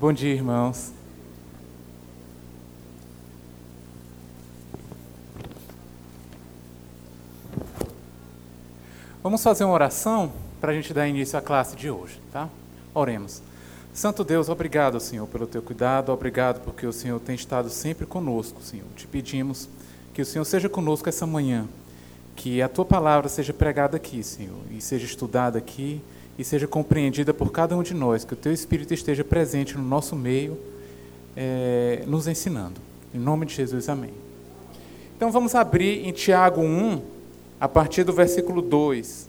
Bom dia, irmãos. Vamos fazer uma oração para a gente dar início à classe de hoje, tá? Oremos. Santo Deus, obrigado, Senhor, pelo teu cuidado, obrigado porque o Senhor tem estado sempre conosco, Senhor. Te pedimos que o Senhor seja conosco essa manhã, que a tua palavra seja pregada aqui, Senhor, e seja estudada aqui e seja compreendida por cada um de nós, que o teu Espírito esteja presente no nosso meio, é, nos ensinando. Em nome de Jesus, amém. Então vamos abrir em Tiago 1, a partir do versículo 2.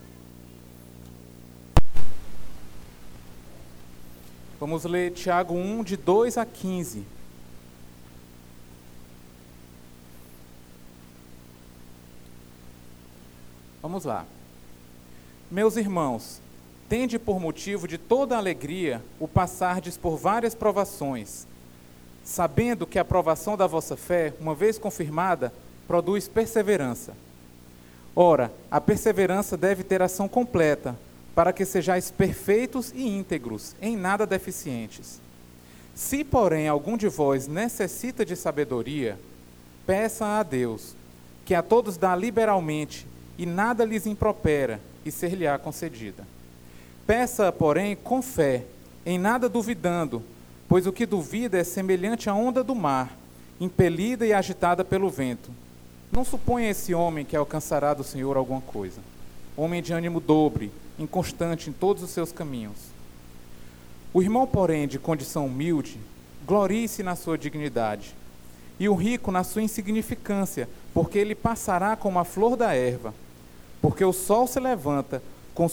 Vamos ler Tiago 1, de 2 a 15. Vamos lá. Meus irmãos, tende por motivo de toda alegria o passardes por várias provações, sabendo que a provação da vossa fé, uma vez confirmada, produz perseverança. Ora, a perseverança deve ter ação completa, para que sejais perfeitos e íntegros, em nada deficientes. Se, porém, algum de vós necessita de sabedoria, peça a Deus, que a todos dá liberalmente, e nada lhes impropera, e ser-lhe-á concedida. Peça, porém, com fé, em nada duvidando, pois o que duvida é semelhante à onda do mar, impelida e agitada pelo vento. Não suponha esse homem que alcançará do Senhor alguma coisa. Homem de ânimo dobre, inconstante em todos os seus caminhos. O irmão, porém, de condição humilde, glorie-se na sua dignidade, e o rico na sua insignificância, porque ele passará como a flor da erva. Porque o sol se levanta com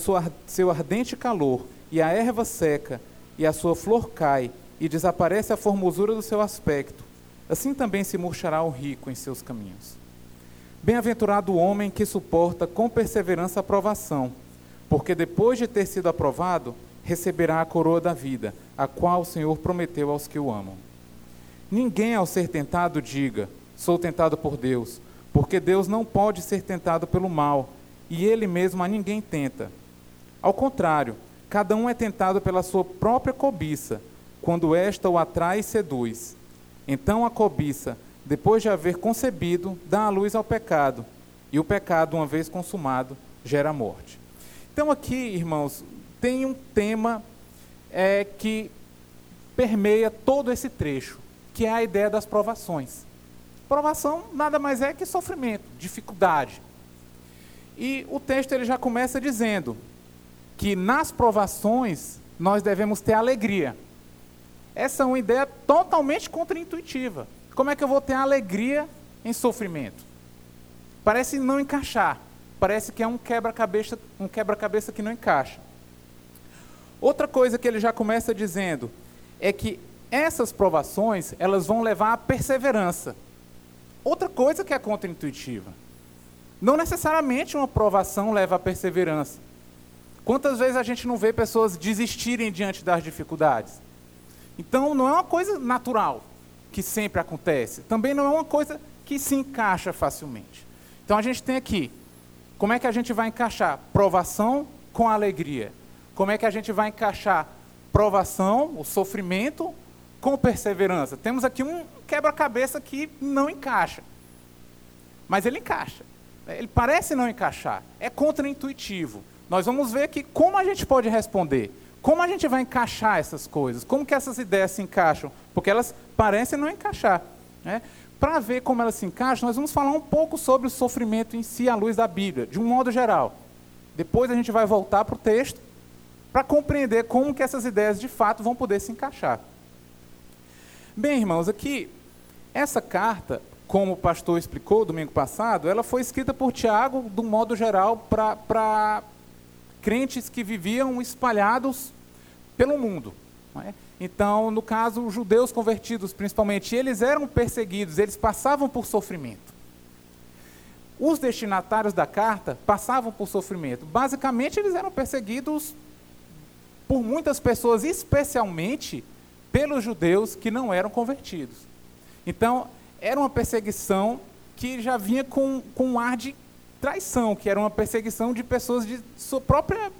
seu ardente calor, e a erva seca, e a sua flor cai, e desaparece a formosura do seu aspecto. Assim também se murchará o rico em seus caminhos. Bem-aventurado o homem que suporta com perseverança a provação, porque depois de ter sido aprovado, receberá a coroa da vida, a qual o Senhor prometeu aos que o amam. Ninguém, ao ser tentado, diga: Sou tentado por Deus, porque Deus não pode ser tentado pelo mal, e ele mesmo a ninguém tenta. Ao contrário, cada um é tentado pela sua própria cobiça, quando esta o atrai e seduz. Então a cobiça, depois de haver concebido, dá a luz ao pecado, e o pecado, uma vez consumado, gera morte. Então, aqui, irmãos, tem um tema é, que permeia todo esse trecho, que é a ideia das provações. Provação nada mais é que sofrimento, dificuldade. E o texto ele já começa dizendo que nas provações nós devemos ter alegria. Essa é uma ideia totalmente contraintuitiva. Como é que eu vou ter alegria em sofrimento? Parece não encaixar. Parece que é um quebra-cabeça, um quebra-cabeça que não encaixa. Outra coisa que ele já começa dizendo é que essas provações, elas vão levar à perseverança. Outra coisa que é contraintuitiva. Não necessariamente uma provação leva à perseverança. Quantas vezes a gente não vê pessoas desistirem diante das dificuldades? Então não é uma coisa natural que sempre acontece. Também não é uma coisa que se encaixa facilmente. Então a gente tem aqui, como é que a gente vai encaixar provação com alegria? Como é que a gente vai encaixar provação, o sofrimento, com perseverança? Temos aqui um quebra-cabeça que não encaixa. Mas ele encaixa. Ele parece não encaixar. É contraintuitivo. Nós vamos ver aqui como a gente pode responder. Como a gente vai encaixar essas coisas? Como que essas ideias se encaixam? Porque elas parecem não encaixar. Né? Para ver como elas se encaixam, nós vamos falar um pouco sobre o sofrimento em si à luz da Bíblia, de um modo geral. Depois a gente vai voltar para o texto para compreender como que essas ideias de fato vão poder se encaixar. Bem, irmãos, aqui essa carta, como o pastor explicou domingo passado, ela foi escrita por Tiago, de um modo geral, para crentes que viviam espalhados pelo mundo. É? Então, no caso, os judeus convertidos, principalmente, eles eram perseguidos, eles passavam por sofrimento. Os destinatários da carta passavam por sofrimento. Basicamente, eles eram perseguidos por muitas pessoas, especialmente pelos judeus que não eram convertidos. Então, era uma perseguição que já vinha com, com um ar de traição, que era uma perseguição de pessoas de sua própria,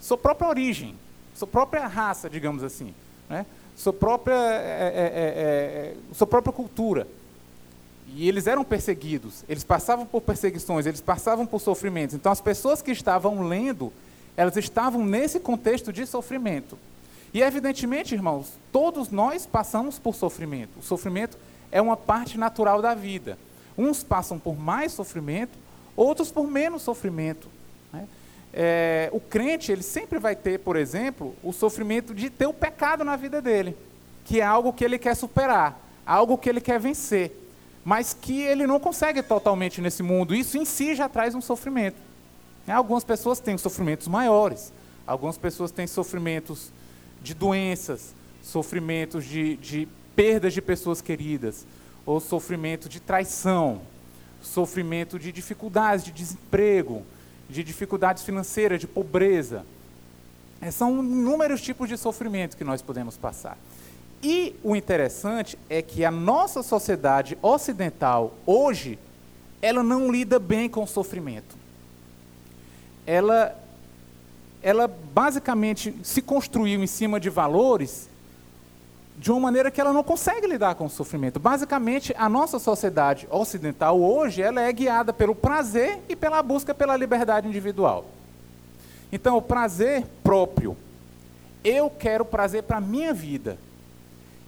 sua própria origem, sua própria raça, digamos assim. Né? sua própria, é, é, sua própria cultura. E eles eram perseguidos, eles passavam por perseguições, eles passavam por sofrimentos. Então, as pessoas que estavam lendo, elas estavam nesse contexto de sofrimento. E, evidentemente, irmãos, todos nós passamos por sofrimento. O sofrimento é uma parte natural da vida. Uns passam por mais sofrimento, outros por menos sofrimento. Né? É, o crente, ele sempre vai ter, por exemplo, o sofrimento de ter o pecado na vida dele, que é algo que ele quer superar, algo que ele quer vencer mas que ele não consegue totalmente nesse mundo. Isso em si já traz um sofrimento. Né? Algumas pessoas têm sofrimentos maiores, algumas pessoas têm sofrimentos de doenças, sofrimentos de, de perdas de pessoas queridas, ou sofrimento de traição, sofrimento de dificuldades, de desemprego, de dificuldades financeiras, de pobreza. É, são inúmeros tipos de sofrimento que nós podemos passar. E o interessante é que a nossa sociedade ocidental, hoje, ela não lida bem com o sofrimento. Ela, ela basicamente se construiu em cima de valores de uma maneira que ela não consegue lidar com o sofrimento. Basicamente, a nossa sociedade ocidental hoje, ela é guiada pelo prazer e pela busca pela liberdade individual. Então, o prazer próprio. Eu quero prazer para a minha vida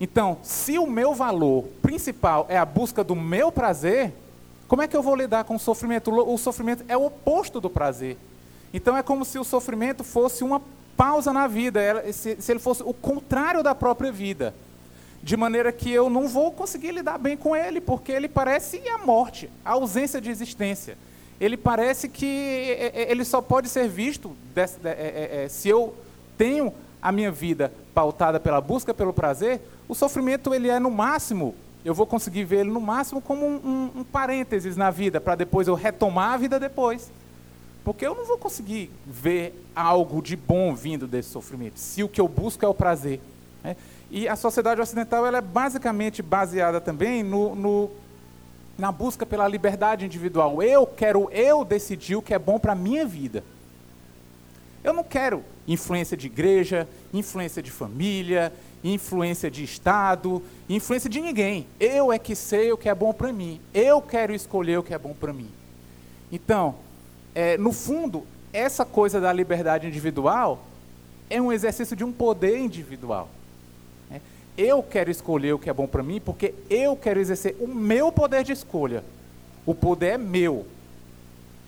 então, se o meu valor principal é a busca do meu prazer, como é que eu vou lidar com o sofrimento? O sofrimento é o oposto do prazer. Então, é como se o sofrimento fosse uma pausa na vida, se, ele fosse o contrário da própria vida. De maneira que eu não vou conseguir lidar bem com ele, porque ele parece a morte, a ausência de existência. Ele parece que ele só pode ser visto é, é, se eu tenho a minha vida pautada pela busca pelo prazer, o sofrimento ele é no máximo, eu vou conseguir ver ele no máximo como um, um, um parênteses na vida, para depois eu retomar a vida depois. Porque eu não vou conseguir ver algo de bom vindo desse sofrimento, se o que eu busco é o prazer. Né? E a sociedade ocidental ela é basicamente baseada também no, no, na busca pela liberdade individual. Eu quero eu decidir o que é bom para a minha vida. Eu não quero influência de igreja, influência de família, influência de Estado, influência de ninguém. Eu é que sei o que é bom para mim. Eu quero escolher o que é bom para mim. Então, é, no fundo, essa coisa da liberdade individual é um exercício de um poder individual. Né? Eu quero escolher o que é bom para mim porque eu quero exercer o meu poder de escolha. O poder é meu.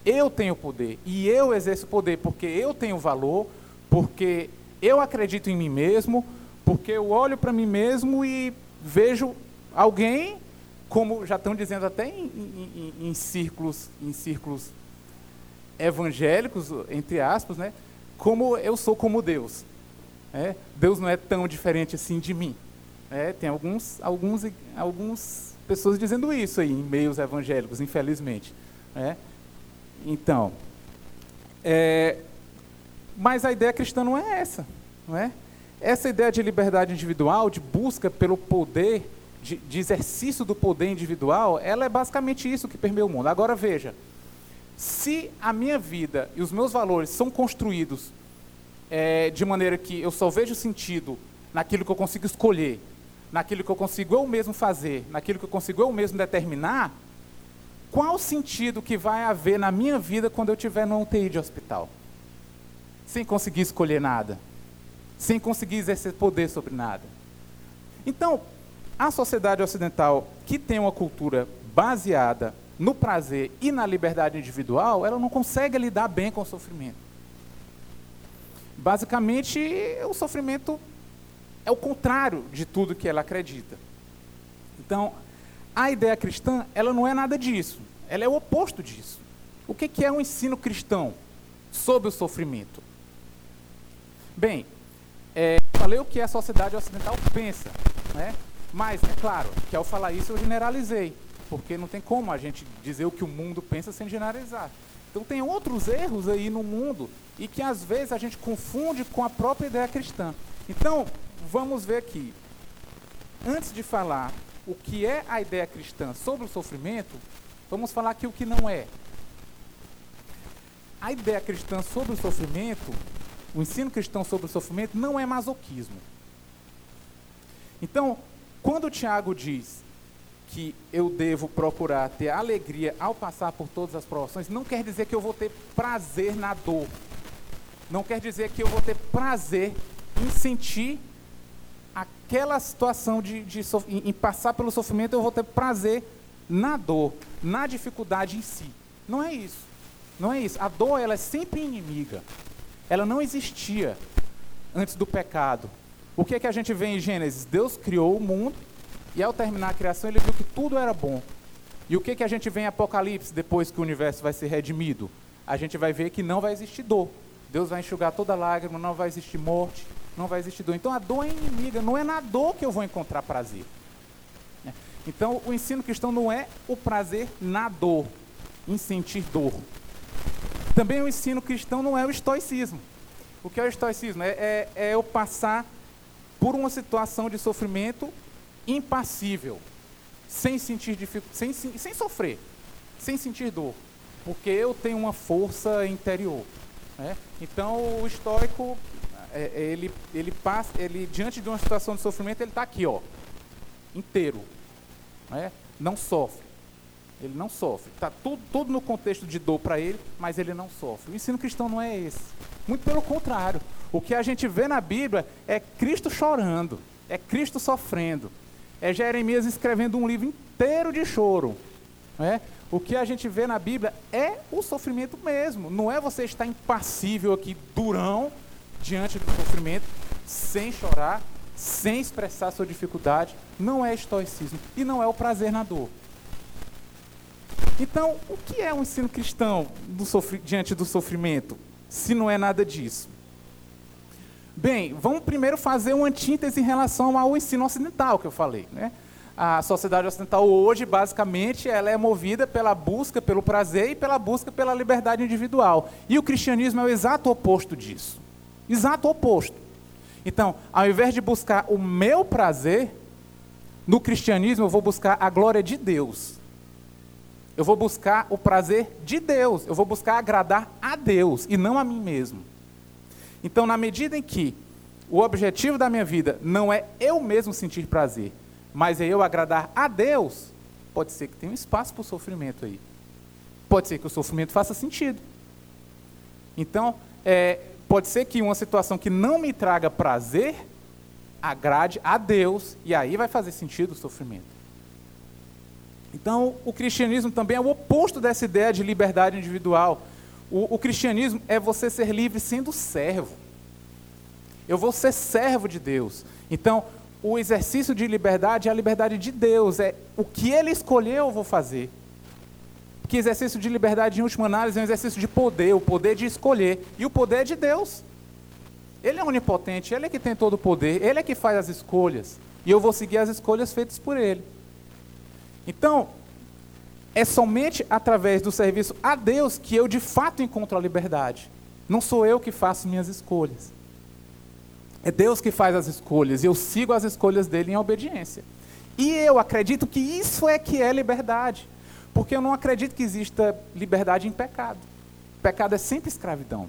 Eu tenho poder e eu exerço poder porque eu tenho valor, porque eu acredito em mim mesmo, porque eu olho para mim mesmo e vejo alguém, como já estão dizendo até em, em, em, círculos, em círculos evangélicos, entre aspas, né? como eu sou como Deus. É? Deus não é tão diferente assim de mim. É, tem alguns, alguns, algumas pessoas dizendo isso aí em meios evangélicos, infelizmente. É? Então, é, mas a ideia cristã não é essa, não é? Essa ideia de liberdade individual, de busca pelo poder, de, de exercício do poder individual, ela é basicamente isso que permeia o mundo. Agora veja, se a minha vida e os meus valores são construídos é, de maneira que eu só vejo sentido naquilo que eu consigo escolher, naquilo que eu consigo eu mesmo fazer, naquilo que eu consigo eu mesmo determinar, qual o sentido que vai haver na minha vida quando eu estiver no UTI de hospital? sem conseguir escolher nada, sem conseguir exercer poder sobre nada. Então, a sociedade ocidental que tem uma cultura baseada no prazer e na liberdade individual, ela não consegue lidar bem com o sofrimento. Basicamente, o sofrimento é o contrário de tudo que ela acredita. Então, a ideia cristã, ela não é nada disso. Ela é o oposto disso. O que é um ensino cristão sobre o sofrimento? Bem, é, falei o que a sociedade ocidental pensa, né? mas, é claro, que ao falar isso eu generalizei, porque não tem como a gente dizer o que o mundo pensa sem generalizar. Então tem outros erros aí no mundo e que às vezes a gente confunde com a própria ideia cristã. Então, vamos ver aqui. Antes de falar o que é a ideia cristã sobre o sofrimento, vamos falar aqui o que não é. A ideia cristã sobre o sofrimento o ensino cristão sobre o sofrimento não é masoquismo. Então, quando o Tiago diz que eu devo procurar ter alegria ao passar por todas as provações, não quer dizer que eu vou ter prazer na dor. Não quer dizer que eu vou ter prazer em sentir aquela situação de, de em, passar pelo sofrimento, eu vou ter prazer na dor, na dificuldade em si. Não é isso. Não é isso. A dor ela é sempre inimiga. Ela não existia antes do pecado. O que é que a gente vê em Gênesis? Deus criou o mundo e ao terminar a criação ele viu que tudo era bom. E o que que a gente vê em Apocalipse depois que o universo vai ser redimido? A gente vai ver que não vai existir dor. Deus vai enxugar toda lágrima, não vai existir morte, não vai existir dor. Então a dor é inimiga, não é na dor que eu vou encontrar prazer. Então o ensino cristão não é o prazer na dor, em sentir dor. Também o ensino cristão não é o estoicismo. O que é o estoicismo? É, é, é eu passar por uma situação de sofrimento impassível, sem sentir sem, sem sofrer, sem sentir dor, porque eu tenho uma força interior. Né? Então o estoico é, é, ele, ele passa, ele diante de uma situação de sofrimento ele está aqui, ó, inteiro, né? não sofre. Ele não sofre. Está tudo, tudo no contexto de dor para ele, mas ele não sofre. O ensino cristão não é esse. Muito pelo contrário. O que a gente vê na Bíblia é Cristo chorando, é Cristo sofrendo, é Jeremias escrevendo um livro inteiro de choro. Né? O que a gente vê na Bíblia é o sofrimento mesmo. Não é você estar impassível aqui, durão, diante do sofrimento, sem chorar, sem expressar sua dificuldade. Não é estoicismo. E não é o prazer na dor. Então, o que é um ensino cristão do diante do sofrimento, se não é nada disso? Bem, vamos primeiro fazer uma antítese em relação ao ensino ocidental que eu falei. Né? A sociedade ocidental hoje, basicamente, ela é movida pela busca pelo prazer e pela busca pela liberdade individual. E o cristianismo é o exato oposto disso. Exato oposto. Então, ao invés de buscar o meu prazer, no cristianismo eu vou buscar a glória de Deus. Eu vou buscar o prazer de Deus, eu vou buscar agradar a Deus e não a mim mesmo. Então, na medida em que o objetivo da minha vida não é eu mesmo sentir prazer, mas é eu agradar a Deus, pode ser que tenha um espaço para o sofrimento aí. Pode ser que o sofrimento faça sentido. Então, é, pode ser que uma situação que não me traga prazer agrade a Deus, e aí vai fazer sentido o sofrimento. Então, o cristianismo também é o oposto dessa ideia de liberdade individual. O, o, cristianismo é você ser livre sendo servo. Eu vou ser servo de Deus. Então, o exercício de liberdade é a liberdade de Deus. É o que Ele escolheu, eu vou fazer. Porque exercício de liberdade, em última análise, é um exercício de poder, o poder de escolher. E o poder é de Deus. Ele é onipotente, Ele é que tem todo o poder, Ele é que faz as escolhas. E eu vou seguir as escolhas feitas por Ele. Então, é somente através do serviço a Deus que eu de fato encontro a liberdade. Não sou eu que faço minhas escolhas. É Deus que faz as escolhas e eu sigo as escolhas dele em obediência. E eu acredito que isso é que é liberdade. Porque eu não acredito que exista liberdade em pecado. Pecado é sempre escravidão.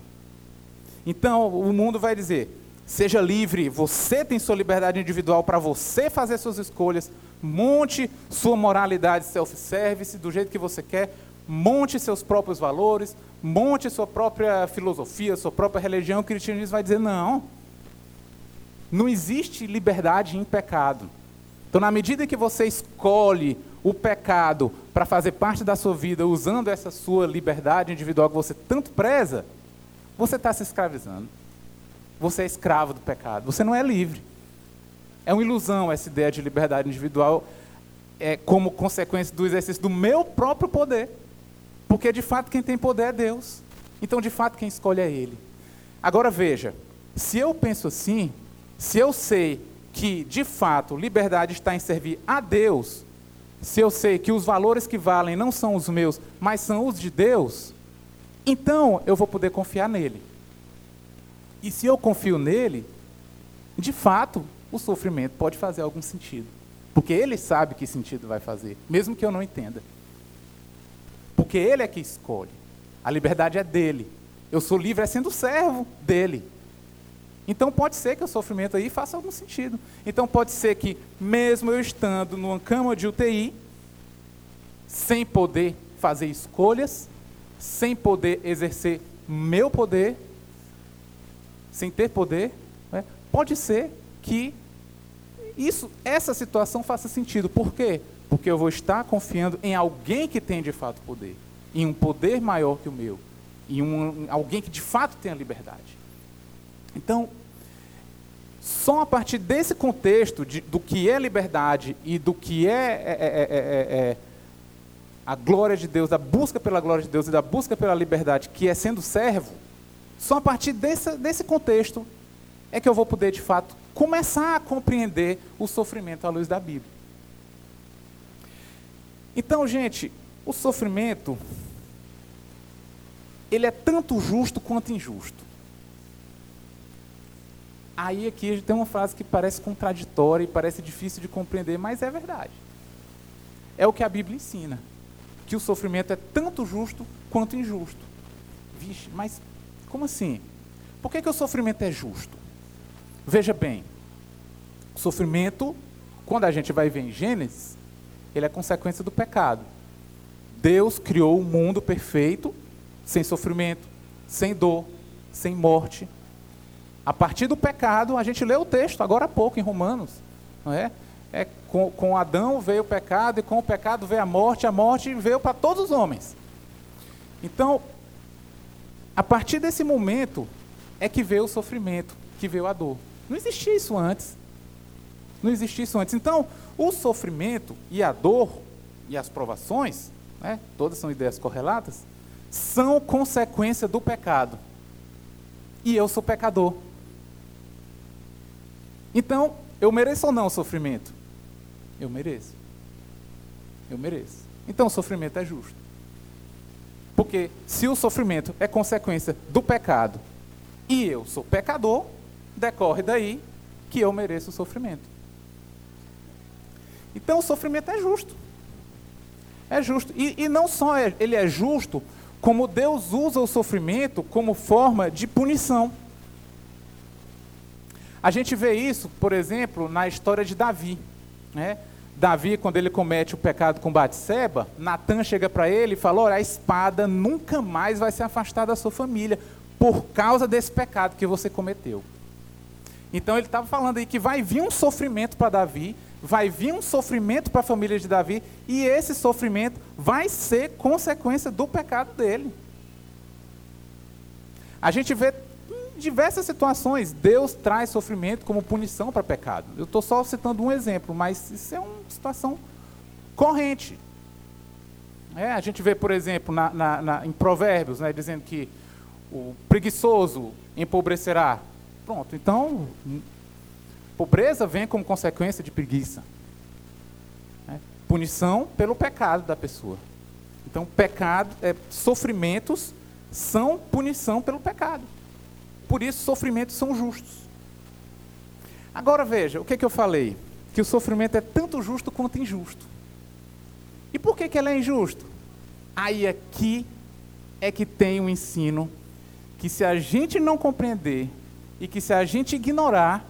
Então, o mundo vai dizer: seja livre, você tem sua liberdade individual para você fazer suas escolhas, monte sua moralidade self-service do jeito que você quer, monte seus próprios valores, monte sua própria filosofia, sua própria religião. O cristianismo vai dizer: não, não existe liberdade em pecado. Então, na medida que você escolhe o pecado para fazer parte da sua vida, usando essa sua liberdade individual que você tanto preza, você está se escravizando. Você é escravo do pecado. Você não é livre. É uma ilusão essa ideia de liberdade individual é, como consequência do exercício do meu próprio poder. Porque de fato quem tem poder é Deus. Então de fato quem escolhe é Ele. Agora veja, se eu penso assim, se eu sei que de fato liberdade está em servir a Deus, se eu sei que os valores que valem não são os meus, mas são os de Deus, então eu vou poder confiar nele. E se eu confio nele, de fato, o sofrimento pode fazer algum sentido. Porque ele sabe que sentido vai fazer, mesmo que eu não entenda. Porque ele é que escolhe. A liberdade é dele. Eu sou livre é sendo servo dele. Então pode ser que o sofrimento aí faça algum sentido. Então pode ser que, mesmo eu estando numa cama de UTI, sem poder fazer escolhas, sem poder exercer meu poder, sem ter poder, né, pode ser que isso, essa situação faça sentido. Por quê? Porque eu vou estar confiando em alguém que tem de fato poder, em um poder maior que o meu, em um, alguém que de fato tem a liberdade. Então, só a partir desse contexto de, do que é liberdade e do que é, é, é, é, a glória de Deus, a busca pela glória de Deus e da busca pela liberdade, que é sendo servo, só a partir desse, desse contexto é que eu vou poder, de fato, começar a compreender o sofrimento à luz da Bíblia. Então, gente, o sofrimento, ele é tanto justo quanto injusto. Aí aqui tem uma frase que parece contraditória e parece difícil de compreender, mas é verdade. É o que a Bíblia ensina, que o sofrimento é tanto justo quanto injusto. Vixe, mas como assim? Por que, que o sofrimento é justo? Veja bem, o sofrimento, quando a gente vai ver em Gênesis, ele é consequência do pecado. Deus criou um mundo perfeito, sem sofrimento, sem dor, sem morte. A partir do pecado, a gente lê o texto agora há pouco em Romanos, não é? é com, com Adão veio o pecado e com o pecado veio a morte, a morte veio para todos os homens. Então, a partir desse momento é que veio o sofrimento, que veio a dor. Não existia isso antes. Não existia isso antes. Então, o sofrimento e a dor e as provações, né, todas são ideias correlatas, são consequência do pecado. E eu sou pecador. Então, eu mereço ou não o sofrimento? Eu mereço. Eu mereço. Então, o sofrimento é justo. Porque se o sofrimento é consequência do pecado e eu sou pecador, decorre daí que eu mereço o sofrimento. Então o sofrimento é justo. É justo. E, e não só é, ele é justo, como Deus usa o sofrimento como forma de punição. A gente vê isso, por exemplo, na história de Davi. Né? Davi, quando ele comete o pecado com Batseba, Natan chega para ele e fala: Olha, a espada nunca mais vai se afastar da sua família por causa desse pecado que você cometeu. Então ele estava falando aí que vai vir um sofrimento para Davi, vai vir um sofrimento para a família de Davi, e esse sofrimento vai ser consequência do pecado dele. A gente vê em diversas situações, Deus traz sofrimento como punição para pecado. Eu estou só citando um exemplo, mas isso é uma situação corrente. É, a gente vê, por exemplo, na, na, na, em Provérbios, né, dizendo que o preguiçoso empobrecerá. Pronto, então, pobreza vem como consequência de preguiça. É, punição pelo pecado da pessoa. Então, pecado, é, sofrimentos são punição pelo pecado. Por isso, sofrimentos são justos. Agora veja, o que, é que eu falei? Que o sofrimento é tanto justo quanto injusto. E por que, que ele é injusto? Aí aqui é que tem um ensino que se a gente não compreender e que se a gente ignorar,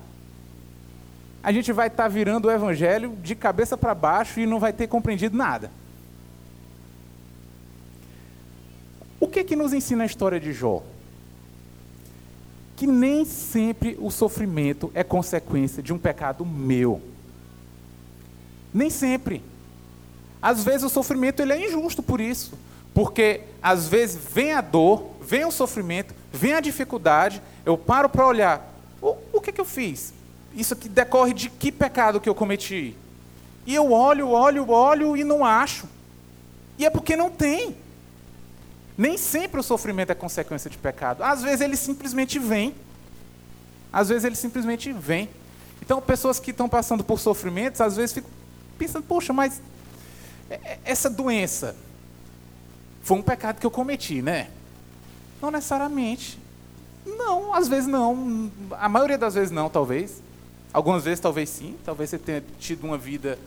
a gente vai estar tá virando o evangelho de cabeça para baixo e não vai ter compreendido nada. O que que nos ensina a história de Jó? que nem sempre o sofrimento é consequência de um pecado meu. Nem sempre. Às vezes o sofrimento ele é injusto por isso, porque às vezes vem a dor, vem o sofrimento, vem a dificuldade, eu paro para olhar, o, o que, que eu fiz? Isso aqui decorre de que pecado que eu cometi? E eu olho, olho, olho e não acho. E é porque não tem. Nem sempre o sofrimento é consequência de pecado. Às vezes ele simplesmente vem. Às vezes ele simplesmente vem. Então, pessoas que estão passando por sofrimentos, às vezes ficam pensando: poxa, mas é, é, essa doença foi um pecado que eu cometi, né? Não necessariamente. Não, às vezes não. A maioria das vezes não, talvez. Algumas vezes talvez sim. Talvez você tenha tido uma vida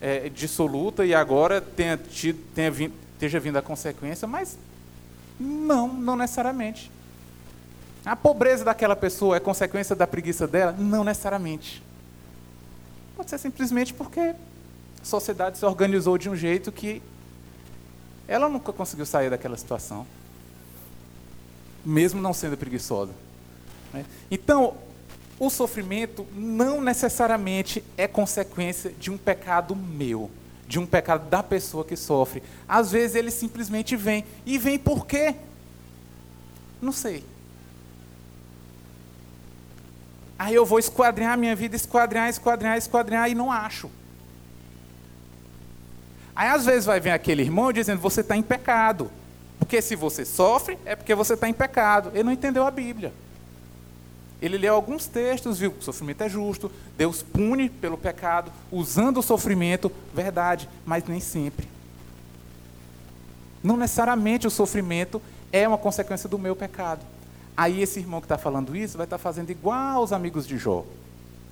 é, dissoluta e agora tenha tido, tenha vindo, esteja vindo a consequência, mas não, não necessariamente. A pobreza daquela pessoa é consequência da preguiça dela? Não necessariamente. Pode ser simplesmente porque a sociedade se organizou de um jeito que ela nunca conseguiu sair daquela situação, mesmo não sendo preguiçosa. Né? Então, o sofrimento não necessariamente é consequência de um pecado meu, de um pecado da pessoa que sofre. Às vezes ele simplesmente vem. E vem por quê? Não sei. Aí eu vou esquadrinhar a minha vida, esquadrinhar, esquadrinhar, esquadrinhar e não acho. Aí às vezes vai vir aquele irmão dizendo: você está em pecado. Porque se você sofre, é porque você está em pecado. Ele não entendeu a Bíblia. Ele leu alguns textos, viu que o sofrimento é justo, Deus pune pelo pecado, usando o sofrimento, verdade, mas nem sempre. Não necessariamente o sofrimento é uma consequência do meu pecado. Aí esse irmão que está falando isso vai estar tá fazendo igual aos amigos de Jó,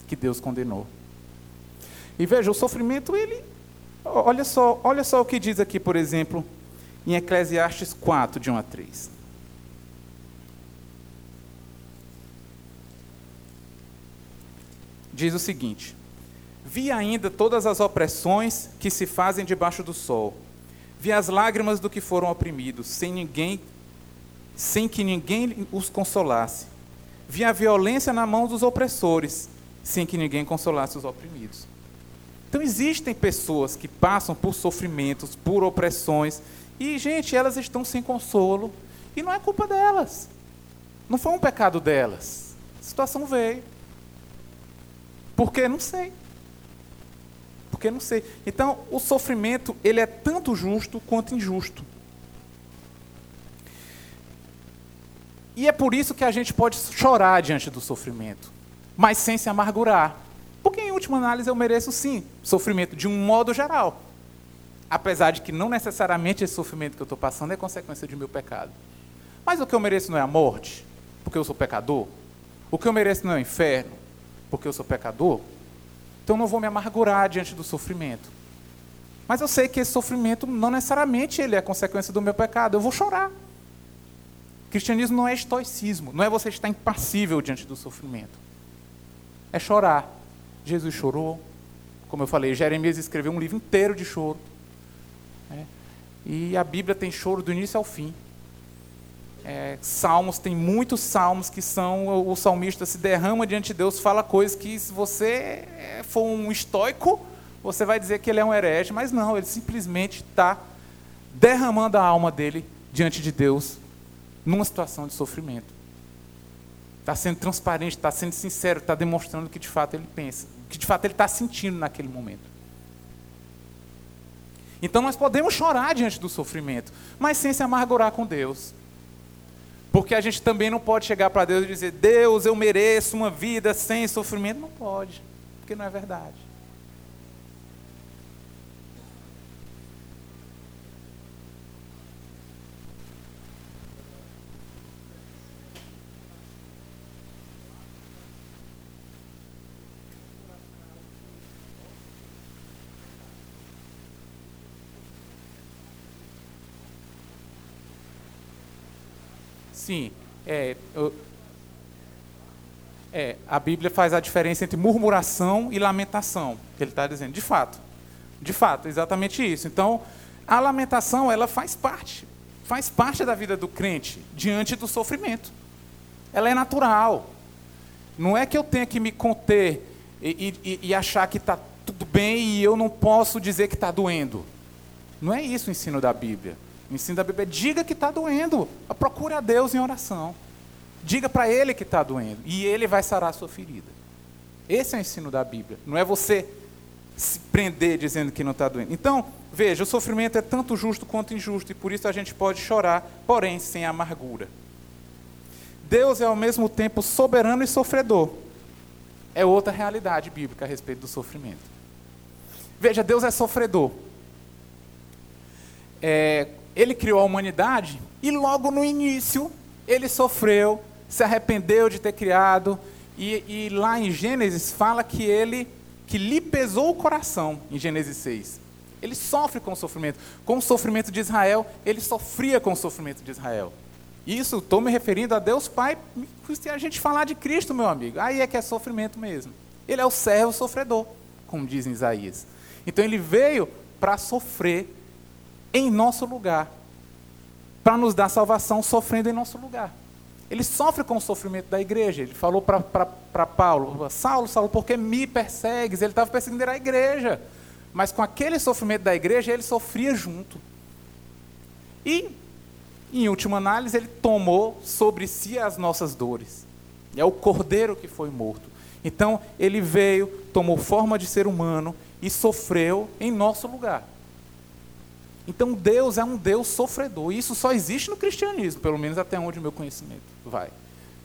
que Deus condenou. E veja, o sofrimento, ele. Olha só, olha só o que diz aqui, por exemplo, em Eclesiastes 4, de 1 a 3. Diz o seguinte: Vi ainda todas as opressões que se fazem debaixo do sol. Vi as lágrimas do que foram oprimidos, sem ninguém sem que ninguém os consolasse. Vi a violência na mão dos opressores, sem que ninguém consolasse os oprimidos. Então existem pessoas que passam por sofrimentos, por opressões, e, gente, elas estão sem consolo, e não é culpa delas. Não foi um pecado delas. A situação veio. Por que? Não sei. Porque não sei. Então, o sofrimento, ele é tanto justo quanto injusto. E é por isso que a gente pode chorar diante do sofrimento, mas sem se amargurar. Porque, em última análise, eu mereço sim sofrimento de um modo geral. Apesar de que não necessariamente esse sofrimento que eu estou passando é consequência de meu pecado. Mas o que eu mereço não é a morte, porque eu sou pecador. O que eu mereço não é o inferno, porque eu sou pecador. Então eu não vou me amargurar diante do sofrimento. Mas eu sei que esse sofrimento não necessariamente ele é consequência do meu pecado. Eu vou chorar. Cristianismo não é estoicismo, não é você estar impassível diante do sofrimento. É chorar. Jesus chorou, como eu falei, Jeremias escreveu um livro inteiro de choro. Né? E a Bíblia tem choro do início ao fim. É, salmos, tem muitos salmos que são, o salmista se derrama diante de Deus, fala coisas que se você for um estoico, você vai dizer que ele é um herege, mas não, ele simplesmente está derramando a alma dele diante de Deus numa situação de sofrimento. Está sendo transparente, está sendo sincero, está demonstrando o que de fato ele pensa, o que de fato ele está sentindo naquele momento. Então nós podemos chorar diante do sofrimento, mas sem se amargurar com Deus. Porque a gente também não pode chegar para Deus e dizer: Deus, eu mereço uma vida sem sofrimento. Não pode, porque não é verdade. Sim, é, eu, é, a Bíblia faz a diferença entre murmuração e lamentação. Ele está dizendo, de fato, de fato, exatamente isso. Então, a lamentação ela faz parte, faz parte da vida do crente diante do sofrimento. Ela é natural. Não é que eu tenha que me conter e, e, e achar que está tudo bem e eu não posso dizer que está doendo. Não é isso o ensino da Bíblia. O ensino da Bíblia diga que está doendo. Procure a Deus em oração. Diga para Ele que está doendo. E Ele vai sarar a sua ferida. Esse é o ensino da Bíblia. Não é você se prender dizendo que não está doendo. Então, veja, o sofrimento é tanto justo quanto injusto. E por isso a gente pode chorar, porém sem amargura. Deus é ao mesmo tempo soberano e sofredor. É outra realidade bíblica a respeito do sofrimento. Veja, Deus é sofredor. É, ele criou a humanidade e logo no início ele sofreu, se arrependeu de ter criado, e, e, lá em Gênesis fala que ele, que lhe pesou o coração, em Gênesis 6. Ele sofre com o sofrimento. Com o sofrimento de Israel, ele sofria com o sofrimento de Israel. Isso, estou me referindo a Deus Pai, se a gente falar de Cristo, meu amigo, aí é que é sofrimento mesmo. Ele é o servo sofredor, como diz em Isaías. Então ele veio para sofrer em nosso lugar, para nos dar salvação sofrendo em nosso lugar. Ele sofre com o sofrimento da igreja. Ele falou para Paulo: Saulo, Saulo, por que me persegues? Ele estava perseguindo a igreja. Mas com aquele sofrimento da igreja, ele sofria junto. E, em última análise, ele tomou sobre si as nossas dores. É o cordeiro que foi morto. Então, ele veio, tomou forma de ser humano e sofreu em nosso lugar. Então Deus é um Deus sofredor. E isso só existe no cristianismo, pelo menos até onde o meu conhecimento vai.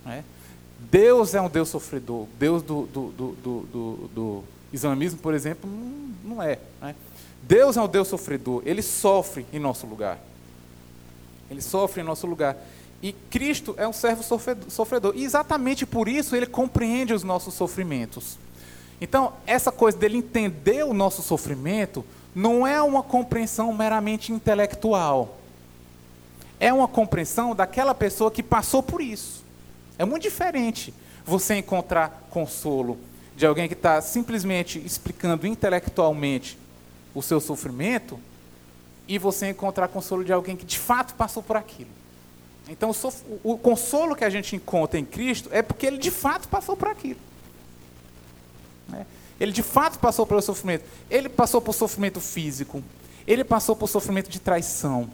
Né? Deus é um Deus sofredor. Deus do, do, do, do, islamismo, por exemplo, não, não é. Né? Deus é um Deus sofredor. Ele sofre em nosso lugar. Ele sofre em nosso lugar. E Cristo é um servo sofredor. E exatamente por isso ele compreende os nossos sofrimentos. Então, essa coisa dele entender o nosso sofrimento não é uma compreensão meramente intelectual. É uma compreensão daquela pessoa que passou por isso. É muito diferente você encontrar consolo de alguém que está simplesmente explicando intelectualmente o seu sofrimento e você encontrar consolo de alguém que de fato passou por aquilo. Então, o, consolo que a gente encontra em Cristo é porque ele de fato passou por aquilo. Né? Ele de fato passou pelo sofrimento. Ele passou por sofrimento físico. Ele passou por sofrimento de traição.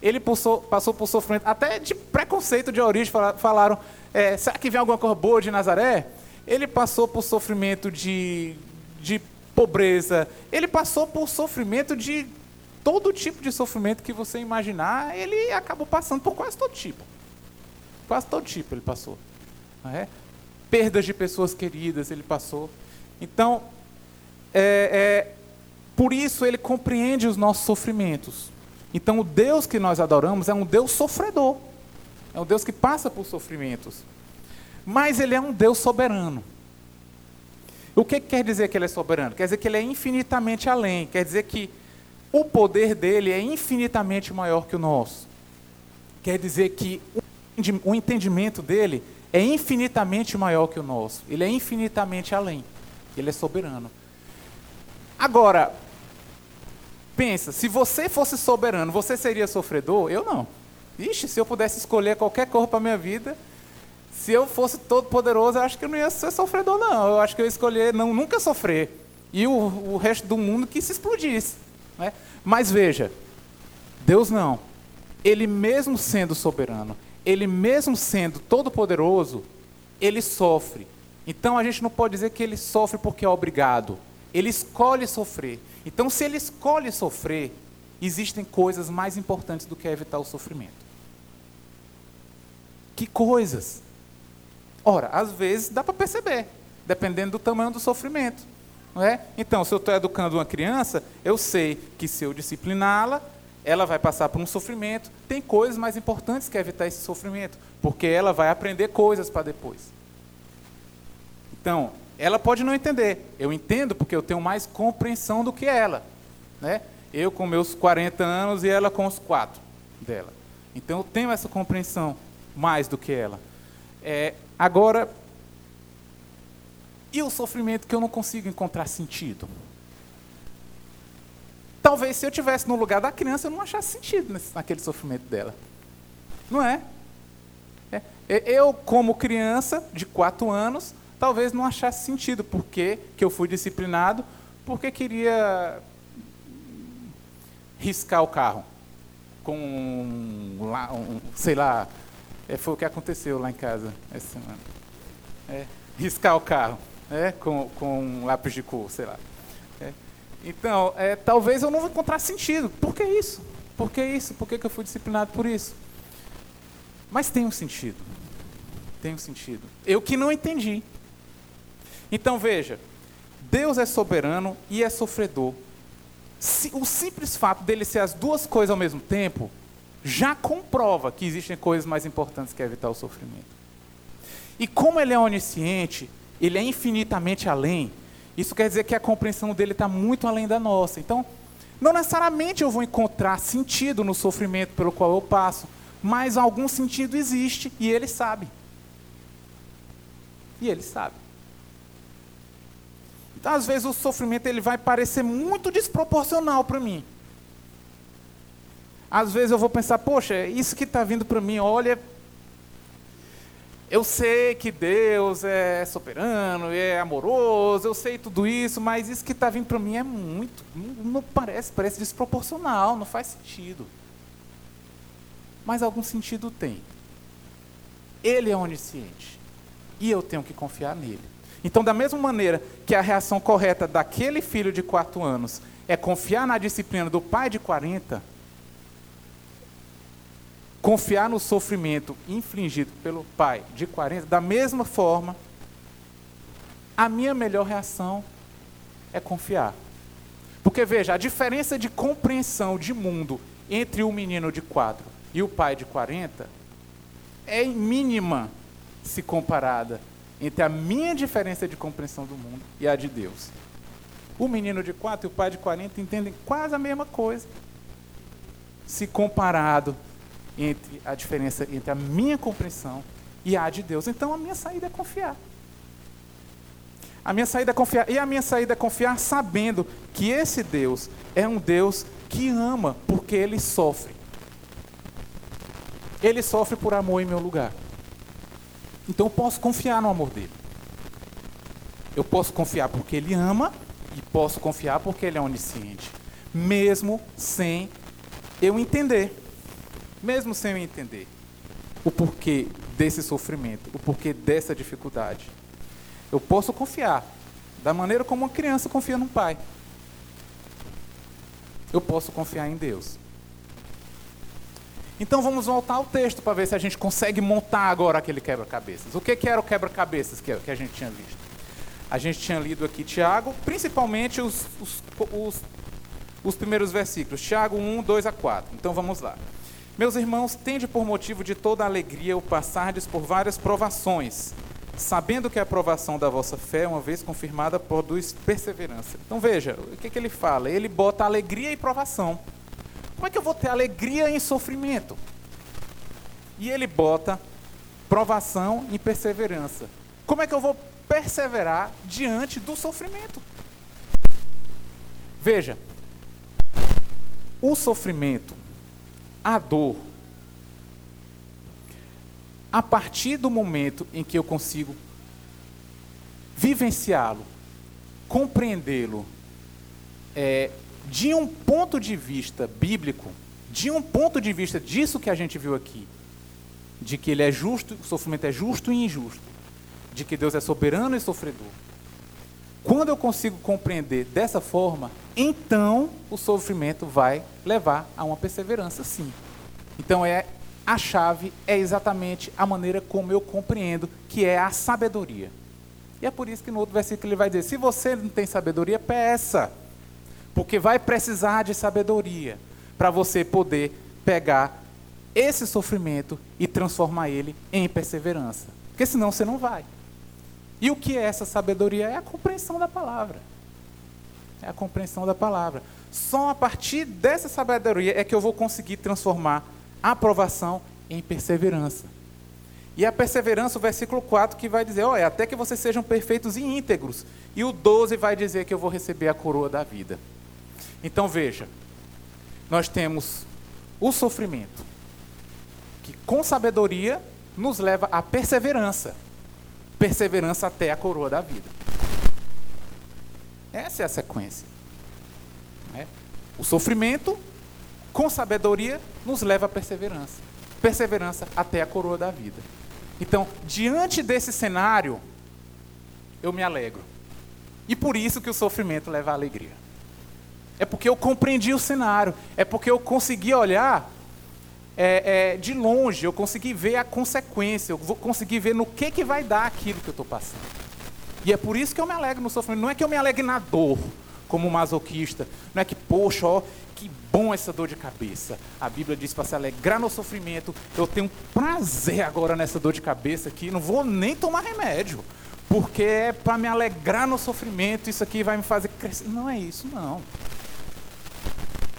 Ele passou, passou por sofrimento até de preconceito de origem. Falaram, é, será que vem alguma coisa boa de Nazaré? Ele passou por sofrimento de, de pobreza. Ele passou por sofrimento de todo tipo de sofrimento que você imaginar. Ele acabou passando por quase todo tipo. Quase todo tipo ele passou. É? Perdas de pessoas queridas ele passou. Então, é, é, por isso ele compreende os nossos sofrimentos. Então, o Deus que nós adoramos é um Deus sofredor. É um Deus que passa por sofrimentos. Mas ele é um Deus soberano. O que quer dizer que ele é soberano? Quer dizer que ele é infinitamente além. Quer dizer que o poder dele é infinitamente maior que o nosso. Quer dizer que o entendimento dele é infinitamente maior que o nosso. Ele é infinitamente além. Ele é soberano. Agora, pensa, se você fosse soberano, você seria sofredor? Eu não. Ixi, se eu pudesse escolher qualquer cor para minha vida, se eu fosse todo poderoso, eu acho que eu não ia ser sofredor, não. Eu acho que eu ia escolher não, nunca sofrer. E o, o resto do mundo que se explodisse. Né? Mas veja, Deus não. Ele mesmo sendo soberano, ele mesmo sendo todo poderoso, ele sofre. Então a gente não pode dizer que ele sofre porque é obrigado. Ele escolhe sofrer. Então, se ele escolhe sofrer, existem coisas mais importantes do que evitar o sofrimento. Que coisas? Ora, às vezes dá para perceber, dependendo do tamanho do sofrimento. Não é? Então, se eu estou educando uma criança, eu sei que se eu discipliná-la, ela vai passar por um sofrimento. Tem coisas mais importantes que evitar esse sofrimento, porque ela vai aprender coisas para depois. Então, ela pode não entender. Eu entendo porque eu tenho mais compreensão do que ela. Né? Eu com meus 40 anos e ela com os 4 dela. Então eu tenho essa compreensão mais do que ela. É, agora, e o sofrimento que eu não consigo encontrar sentido? Talvez se eu tivesse no lugar da criança eu não achasse sentido nesse, naquele sofrimento dela. Não é? é? Eu, como criança de 4 anos, talvez não achasse sentido. Por que, eu fui disciplinado? Porque queria riscar o carro. Com, um, um, sei lá, é, foi o que aconteceu lá em casa essa semana. É, riscar o carro é, com, com um lápis de cor, sei lá. É. Então, é, talvez eu não vou encontrar sentido. Por que isso? Por que isso? Por que, que eu fui disciplinado por isso? Mas tem um sentido. Tem um sentido. Eu que não entendi. Então veja, Deus é soberano e é sofredor. O simples fato dele ser as duas coisas ao mesmo tempo já comprova que existem coisas mais importantes que evitar o sofrimento. E como ele é onisciente, ele é infinitamente além, isso quer dizer que a compreensão dele está muito além da nossa. Então, não necessariamente eu vou encontrar sentido no sofrimento pelo qual eu passo, mas algum sentido existe e ele sabe. E ele sabe. Então, às vezes, o sofrimento ele vai parecer muito desproporcional para mim. Às vezes eu vou pensar, poxa, isso que está vindo para mim, olha, eu sei que Deus é soberano, é amoroso, eu sei tudo isso, mas isso que está vindo para mim é muito, não parece, parece desproporcional, não faz sentido. Mas algum sentido tem. Ele é onisciente e eu tenho que confiar nele. Então, da mesma maneira que a reação correta daquele filho de quatro anos é confiar na disciplina do pai de 40, confiar no sofrimento infligido pelo pai de 40, da mesma forma, a minha melhor reação é confiar. Porque veja, a diferença de compreensão de mundo entre o menino de 4 e o pai de 40 é mínima se comparada entre a minha diferença de compreensão do mundo e a de Deus. O menino de 4 e o pai de 40 entendem quase a mesma coisa. Se comparado entre a diferença entre a minha compreensão e a de Deus. Então a minha saída é confiar. A minha saída é confiar. E a minha saída é confiar sabendo que esse Deus é um Deus que ama porque ele sofre. Ele sofre por amor em meu lugar. Então eu posso confiar no amor dele. Eu posso confiar porque ele ama e posso confiar porque ele é onisciente, mesmo sem eu entender mesmo sem eu entender o porquê desse sofrimento, o porquê dessa dificuldade. Eu posso confiar da maneira como uma criança confia num pai. Eu posso confiar em Deus. Então vamos voltar ao texto para ver se a gente consegue montar agora aquele quebra-cabeças. O que, que era o quebra-cabeças que, que a gente tinha visto? A gente tinha lido aqui Tiago, principalmente os, os, os, os primeiros versículos, Tiago 1, 2 a 4. Então vamos lá. Meus irmãos, tende por motivo de toda alegria o passardes por várias provações, sabendo que a aprovação da vossa fé, uma vez confirmada, produz perseverança. Então veja, o que, que ele fala? Ele bota alegria e provação. Como é que eu vou ter alegria em sofrimento? E ele bota provação e perseverança. Como é que eu vou perseverar diante do sofrimento? Veja, o sofrimento a dor, a partir do momento em que eu consigo vivenciá-lo, compreendê-lo, é, de um ponto de vista bíblico, de um ponto de vista disso que a gente viu aqui, de que ele é justo, o sofrimento é justo e injusto, de que Deus é soberano e sofredor. Quando eu consigo compreender dessa forma, então o sofrimento vai levar a uma perseverança, sim. Então é a chave é exatamente a maneira como eu compreendo, que é a sabedoria. E é por isso que no outro versículo ele vai dizer: se você não tem sabedoria, peça. Porque vai precisar de sabedoria para você poder pegar esse sofrimento e transformar ele em perseverança. Porque senão você não vai. E o que é essa sabedoria? É a compreensão da palavra é a compreensão da palavra. Só a partir dessa sabedoria é que eu vou conseguir transformar a aprovação em perseverança. E a perseverança, o versículo 4, que vai dizer: olha, até que vocês sejam perfeitos e íntegros. E o 12 vai dizer que eu vou receber a coroa da vida. Então veja, nós temos o sofrimento, que com sabedoria nos leva à perseverança perseverança até a coroa da vida. Essa é a sequência. Né? O sofrimento, com sabedoria, nos leva à perseverança. Perseverança até a coroa da vida. Então, diante desse cenário, eu me alegro. E por isso que o sofrimento leva à alegria. É porque eu compreendi o cenário. É porque eu consegui olhar é, é, de longe, eu consegui ver a consequência, eu vou conseguir ver no que, que vai dar aquilo que eu estou passando. E é por isso que eu me alegro no sofrimento. Não é que eu me alegre na dor, como masoquista. Não é que, poxa, ó, que bom essa dor de cabeça. A Bíblia diz para se alegrar no sofrimento. Eu tenho prazer agora nessa dor de cabeça aqui. Não vou nem tomar remédio. Porque é para me alegrar no sofrimento. Isso aqui vai me fazer crescer. Não é isso, não.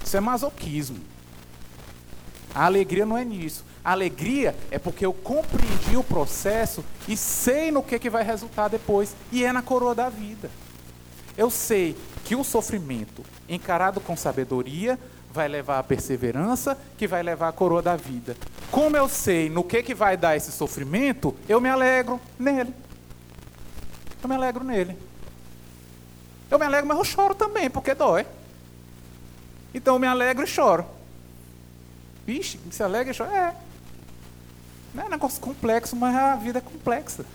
Isso é masoquismo. A alegria não é nisso. Alegria é porque eu compreendi o processo e sei no que, que vai resultar depois, e é na coroa da vida. Eu sei que o sofrimento, encarado com sabedoria, vai levar à perseverança, que vai levar à coroa da vida. Como eu sei no que, que vai dar esse sofrimento, eu me alegro nele. Eu me alegro nele. Eu me alegro, mas eu choro também, porque dói. Então eu me alegro e choro. Vixe, se alegra e chora? É. Não é um negócio complexo, mas a vida é complexa.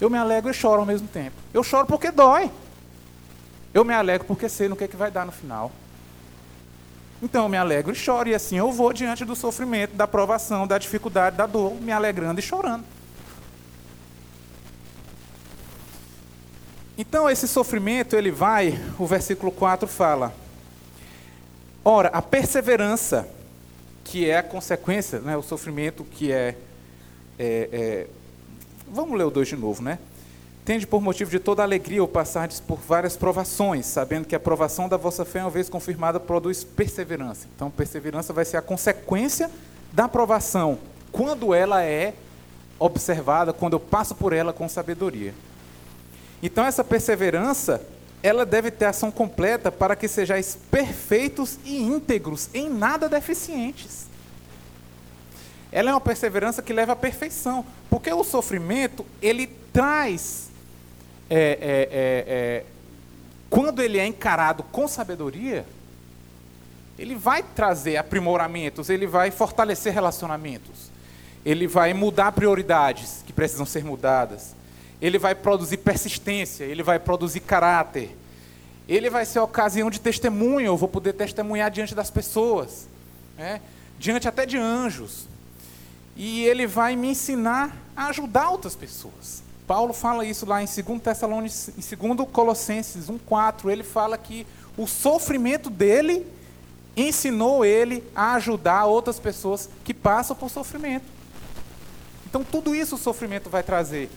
Eu me alegro e choro ao mesmo tempo. Eu choro porque dói. Eu me alegro porque sei no que, é que vai dar no final. Então eu me alegro e choro, e assim eu vou diante do sofrimento, da provação, da dificuldade, da dor, me alegrando e chorando. Então esse sofrimento, ele vai, o versículo 4 fala: Ora, a perseverança, que é a consequência, né, o sofrimento que é, é, é Vamos ler o 2 de novo, né? Tende por motivo de toda alegria o passardes por várias provações, sabendo que a provação da vossa fé, uma vez confirmada, produz perseverança. Então, perseverança vai ser a consequência da provação, quando ela é observada, quando eu passo por ela com sabedoria. Então, essa perseverança, ela deve ter ação completa para que sejais perfeitos e íntegros, em nada deficientes. Ela é uma perseverança que leva à perfeição, porque o sofrimento, ele traz é, é, é, é, quando ele é encarado com sabedoria, ele vai trazer aprimoramentos, ele vai fortalecer relacionamentos, ele vai mudar prioridades que precisam ser mudadas, ele vai produzir persistência, ele vai produzir caráter, ele vai ser ocasião de testemunho, eu vou poder testemunhar diante das pessoas, né? diante até de anjos, e ele vai me ensinar a ajudar outras pessoas. Paulo fala isso lá em 2 Tessalonicenses, em 2 Colossenses 1:4, ele fala que o sofrimento dele ensinou ele a ajudar outras pessoas que passam por sofrimento. Então tudo isso o sofrimento vai trazer,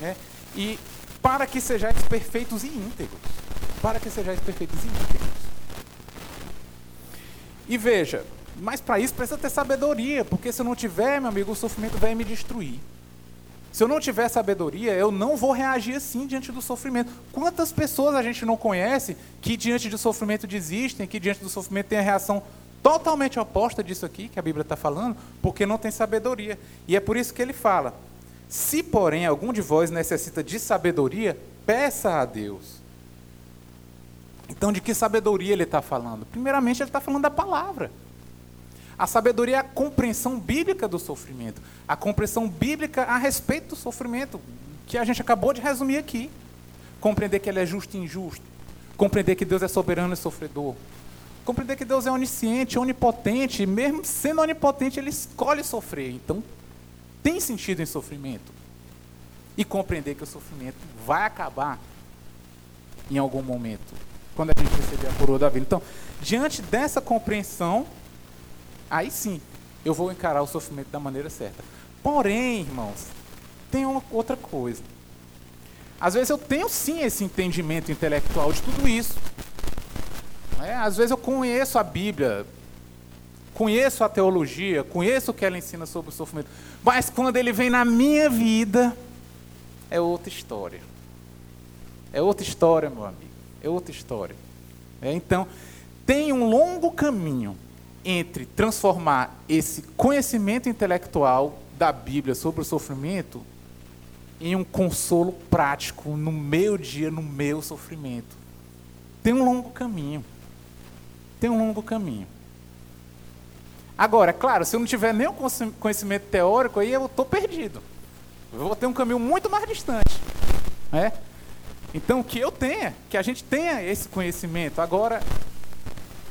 né? E para que sejais perfeitos e íntegros, para que sejais perfeitos e íntegros. E veja, mas para isso precisa ter sabedoria, porque se eu não tiver, meu amigo, o sofrimento vai me destruir. Se eu não tiver sabedoria, eu não vou reagir assim diante do sofrimento. Quantas pessoas a gente não conhece que diante do sofrimento desistem, que diante do sofrimento tem a reação totalmente oposta disso aqui que a Bíblia está falando, porque não tem sabedoria. E é por isso que ele fala: se porém algum de vós necessita de sabedoria, peça a Deus. Então, de que sabedoria ele está falando? Primeiramente, ele está falando da palavra. A sabedoria é a compreensão bíblica do sofrimento, a compreensão bíblica a respeito do sofrimento, que a gente acabou de resumir aqui. Compreender que ele é justo e injusto, compreender que Deus é soberano e sofredor, compreender que Deus é onisciente, onipotente, e mesmo sendo onipotente, ele escolhe sofrer. Então, tem sentido em sofrimento. E compreender que o sofrimento vai acabar em algum momento, quando a gente receber a coroa da vida. Então, diante dessa compreensão, aí sim eu vou encarar o sofrimento da maneira certa. Porém, irmãos, tem uma outra coisa. Às vezes eu tenho sim esse entendimento intelectual de tudo isso. É, às vezes eu conheço a Bíblia, conheço a teologia, conheço o que ela ensina sobre o sofrimento. Mas quando ele vem na minha vida, é outra história. É outra história, meu amigo. É outra história. É, então, tem um longo caminho entre transformar esse conhecimento intelectual da Bíblia sobre o sofrimento em um consolo prático no meu dia, no meu sofrimento. Tem um longo caminho. Tem um longo caminho. Agora, claro, se eu não tiver nenhum conhecimento teórico, aí eu estou perdido. Eu vou ter um caminho muito mais distante. Né? Então, que eu tenha, que a gente tenha esse conhecimento. Agora,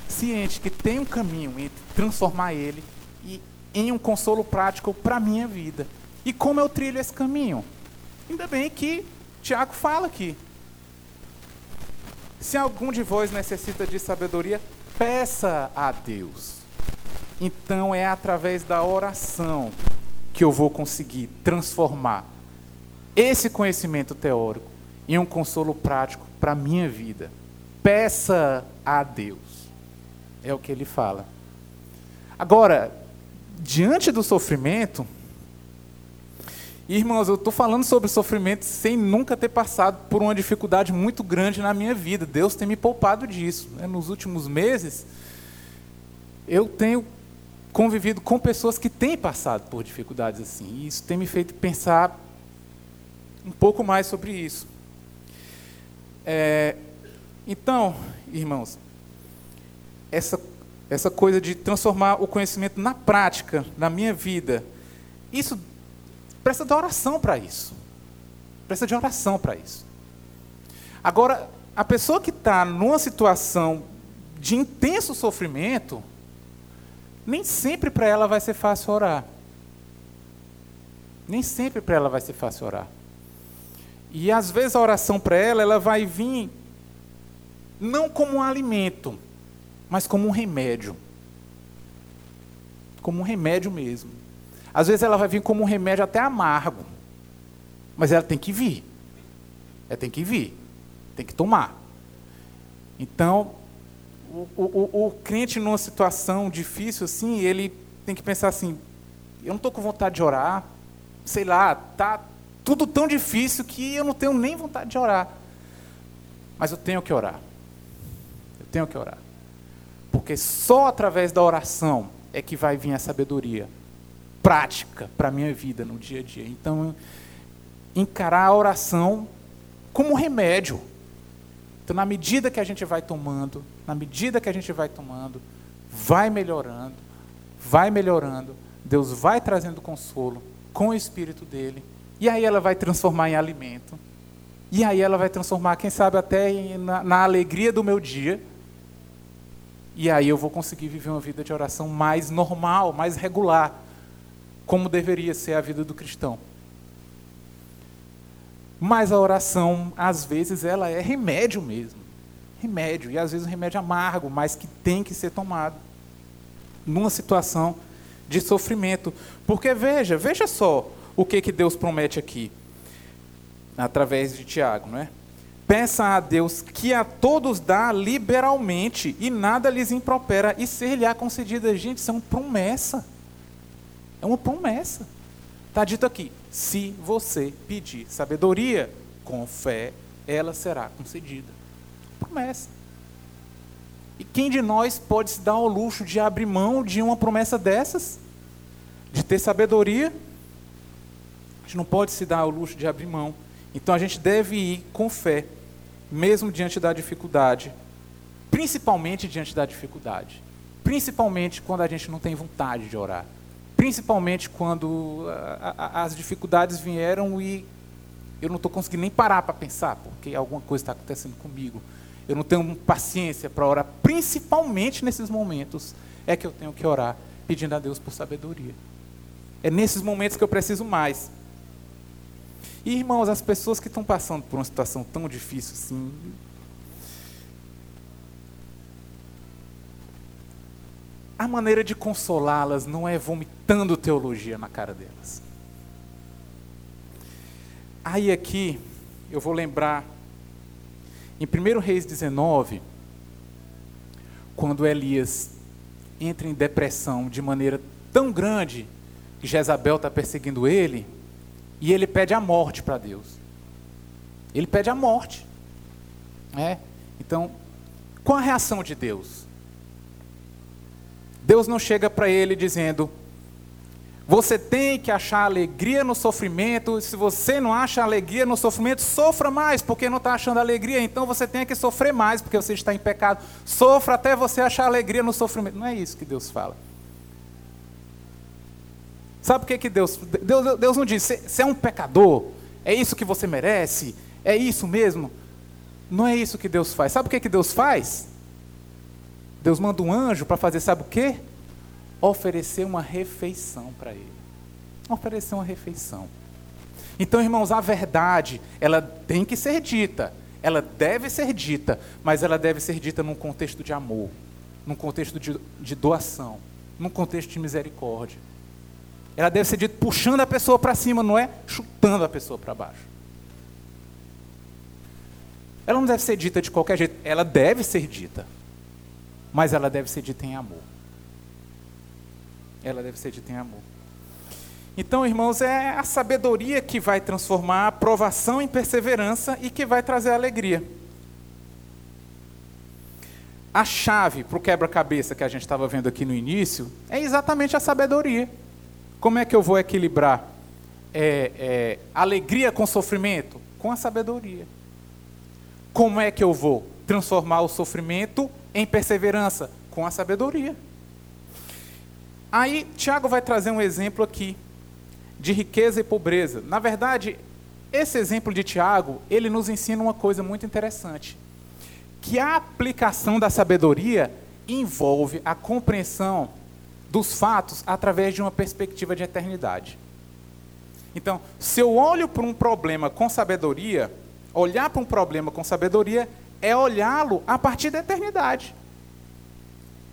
ciente que tem um caminho entre transformar ele e em um consolo prático para a minha vida. E como eu trilho esse caminho? Ainda bem que Tiago fala aqui. Se algum de vós necessita de sabedoria, peça a Deus. Então é através da oração que eu vou conseguir transformar esse conhecimento teórico em um consolo prático para a minha vida. Peça a Deus. É o que ele fala. Agora, diante do sofrimento, irmãos, eu estou falando sobre sofrimento sem nunca ter passado por uma dificuldade muito grande na minha vida. Deus tem me poupado disso. Né? Nos últimos meses, eu tenho convivido com pessoas que têm passado por dificuldades assim. E isso tem me feito pensar um pouco mais sobre isso. É, então, irmãos, essa, essa coisa de transformar o conhecimento na prática, na minha vida, isso precisa de oração para isso. Precisa de oração para isso. Agora, a pessoa que está numa situação de intenso sofrimento, nem sempre para ela vai ser fácil orar. Nem sempre para ela vai ser fácil orar. E às vezes a oração para ela, ela vai vir não como um alimento, mas como um remédio. Como um remédio mesmo. Às vezes ela vai vir como um remédio até amargo. Mas ela tem que vir. Ela tem que vir. Tem que tomar. Então, o, o, o crente numa situação difícil assim, ele tem que pensar assim: eu não estou com vontade de orar, sei lá, tá tudo tão difícil que eu não tenho nem vontade de orar. Mas eu tenho que orar. Eu tenho que orar. Porque só através da oração é que vai vir a sabedoria prática para a minha vida no dia a dia. Então, encarar a oração como um remédio. Então, na medida que a gente vai tomando, na medida que a gente vai tomando, vai melhorando, vai melhorando, Deus vai trazendo consolo com o Espírito dele e aí ela vai transformar em alimento. E aí ela vai transformar, quem sabe, até na, na alegria do meu dia. E aí eu vou conseguir viver uma vida de oração mais normal, mais regular, como deveria ser a vida do cristão. Mas a oração, às vezes, ela é remédio mesmo. Remédio, e às vezes um remédio amargo, mas que tem que ser tomado numa situação de sofrimento. Porque veja, veja só, o que, que Deus promete aqui? Através de Tiago, não é? Peça a Deus que a todos dá liberalmente e nada lhes impropera e ser-lhe-á concedida. Gente, isso é uma promessa. É uma promessa. Está dito aqui: se você pedir sabedoria com fé, ela será concedida. Promessa. E quem de nós pode se dar ao luxo de abrir mão de uma promessa dessas? De ter sabedoria? A gente não pode se dar ao luxo de abrir mão. Então a gente deve ir com fé, mesmo diante da dificuldade, principalmente diante da dificuldade. Principalmente quando a gente não tem vontade de orar. Principalmente quando a, a, as dificuldades vieram e eu não estou conseguindo nem parar para pensar, porque alguma coisa está acontecendo comigo. Eu não tenho paciência para orar. Principalmente nesses momentos é que eu tenho que orar, pedindo a Deus por sabedoria. É nesses momentos que eu preciso mais. E, irmãos, as pessoas que estão passando por uma situação tão difícil assim. A maneira de consolá-las não é vomitando teologia na cara delas. Aí aqui, eu vou lembrar, em 1 Reis 19, quando Elias entra em depressão de maneira tão grande que Jezabel está perseguindo ele, e ele pede a morte para Deus. Ele pede a morte. É? Então, qual a reação de Deus? Deus não chega para ele dizendo: você tem que achar alegria no sofrimento. Se você não acha alegria no sofrimento, sofra mais, porque não está achando alegria. Então você tem que sofrer mais, porque você está em pecado. Sofra até você achar alegria no sofrimento. Não é isso que Deus fala. Sabe o que, que Deus, Deus. Deus não diz, você é um pecador, é isso que você merece, é isso mesmo. Não é isso que Deus faz. Sabe o que, que Deus faz? Deus manda um anjo para fazer, sabe o quê? Oferecer uma refeição para ele. Oferecer uma refeição. Então, irmãos, a verdade, ela tem que ser dita, ela deve ser dita, mas ela deve ser dita num contexto de amor, num contexto de, de doação, num contexto de misericórdia. Ela deve ser dita puxando a pessoa para cima, não é chutando a pessoa para baixo. Ela não deve ser dita de qualquer jeito. Ela deve ser dita. Mas ela deve ser dita em amor. Ela deve ser dita em amor. Então, irmãos, é a sabedoria que vai transformar a provação em perseverança e que vai trazer alegria. A chave para o quebra-cabeça que a gente estava vendo aqui no início é exatamente a sabedoria. Como é que eu vou equilibrar é, é, alegria com sofrimento? Com a sabedoria. Como é que eu vou transformar o sofrimento em perseverança? Com a sabedoria. Aí, Tiago vai trazer um exemplo aqui de riqueza e pobreza. Na verdade, esse exemplo de Tiago, ele nos ensina uma coisa muito interessante que a aplicação da sabedoria envolve a compreensão dos fatos através de uma perspectiva de eternidade. Então, se eu olho para um problema com sabedoria, olhar para um problema com sabedoria é olhá-lo a partir da eternidade.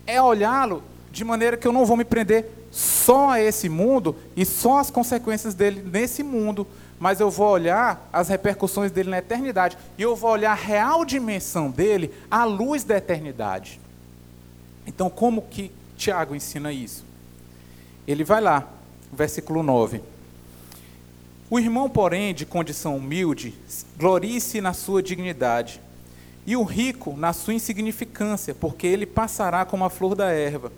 É olhá-lo de maneira que eu não vou me prender só a esse mundo e só as consequências dele nesse mundo, mas eu vou olhar as repercussões dele na eternidade. E eu vou olhar a real dimensão dele à luz da eternidade. Então, como que Tiago ensina isso? Ele vai lá, versículo 9. O irmão, porém, de condição humilde, glorie-se na sua dignidade, e o rico na sua insignificância, porque ele passará como a flor da erva.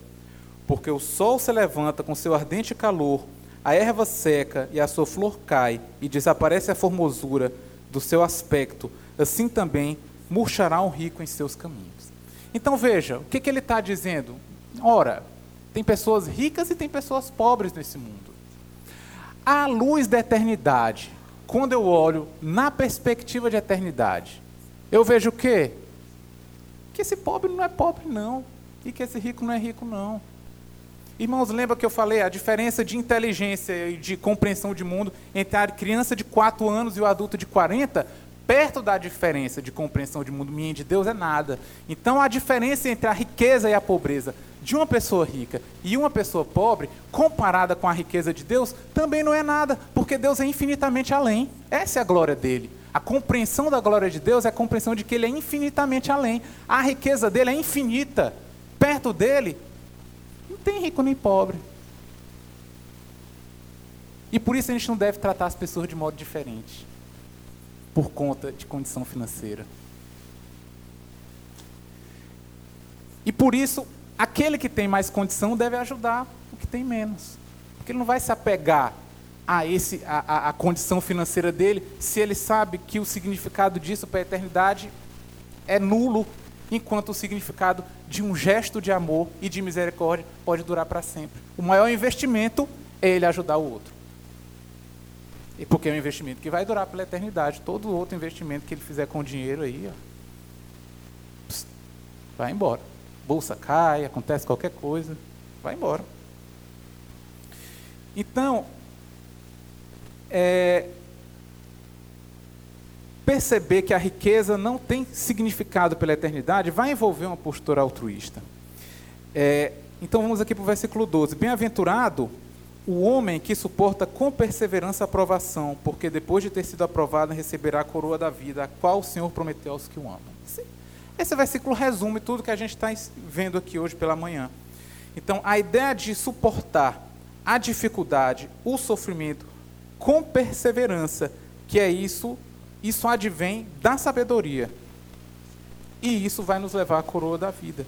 Porque o sol se levanta com seu ardente calor, a erva seca e a sua flor cai, e desaparece a formosura do seu aspecto, assim também murchará o rico em seus caminhos. Então veja, o que, que ele está dizendo? Ora, tem pessoas ricas e tem pessoas pobres nesse mundo. À luz da eternidade, quando eu olho na perspectiva de eternidade, eu vejo o quê? Que esse pobre não é pobre, não. E que esse rico não é rico, não. Irmãos, lembra que eu falei a diferença de inteligência e de compreensão de mundo entre a criança de 4 anos e o adulto de 40? Perto da diferença de compreensão de mundo minha e de Deus é nada. Então a diferença entre a riqueza e a pobreza de uma pessoa rica e uma pessoa pobre, comparada com a riqueza de Deus, também não é nada, porque Deus é infinitamente além. Essa é a glória dele. A compreensão da glória de Deus é a compreensão de que ele é infinitamente além. A riqueza dele é infinita. Perto dele, não tem rico nem pobre. E por isso a gente não deve tratar as pessoas de modo diferente, por conta de condição financeira. E por isso, aquele que tem mais condição deve ajudar o que tem menos. Porque ele não vai se apegar a, esse, a, a, condição financeira dele se ele sabe que o significado disso para a eternidade é nulo enquanto o significado de um gesto de amor e de misericórdia pode durar para sempre. O maior investimento é ele ajudar o outro. E porque é um investimento que vai durar pela eternidade. Todo outro investimento que ele fizer com dinheiro aí, ó, pss, vai embora. Bolsa cai, acontece qualquer coisa, vai embora. Então, é, perceber que a riqueza não tem significado pela eternidade, vai envolver uma postura altruísta. É, então vamos aqui para o versículo 12. Bem-aventurado o homem que suporta com perseverança a aprovação, porque depois de ter sido aprovado receberá a coroa da vida, a qual o Senhor prometeu aos que o amam. Esse, esse versículo resume tudo que a gente está vendo aqui hoje pela manhã. Então, a ideia de suportar a dificuldade, o sofrimento, com perseverança, que é isso isso advém da sabedoria. E isso vai nos levar à coroa da vida.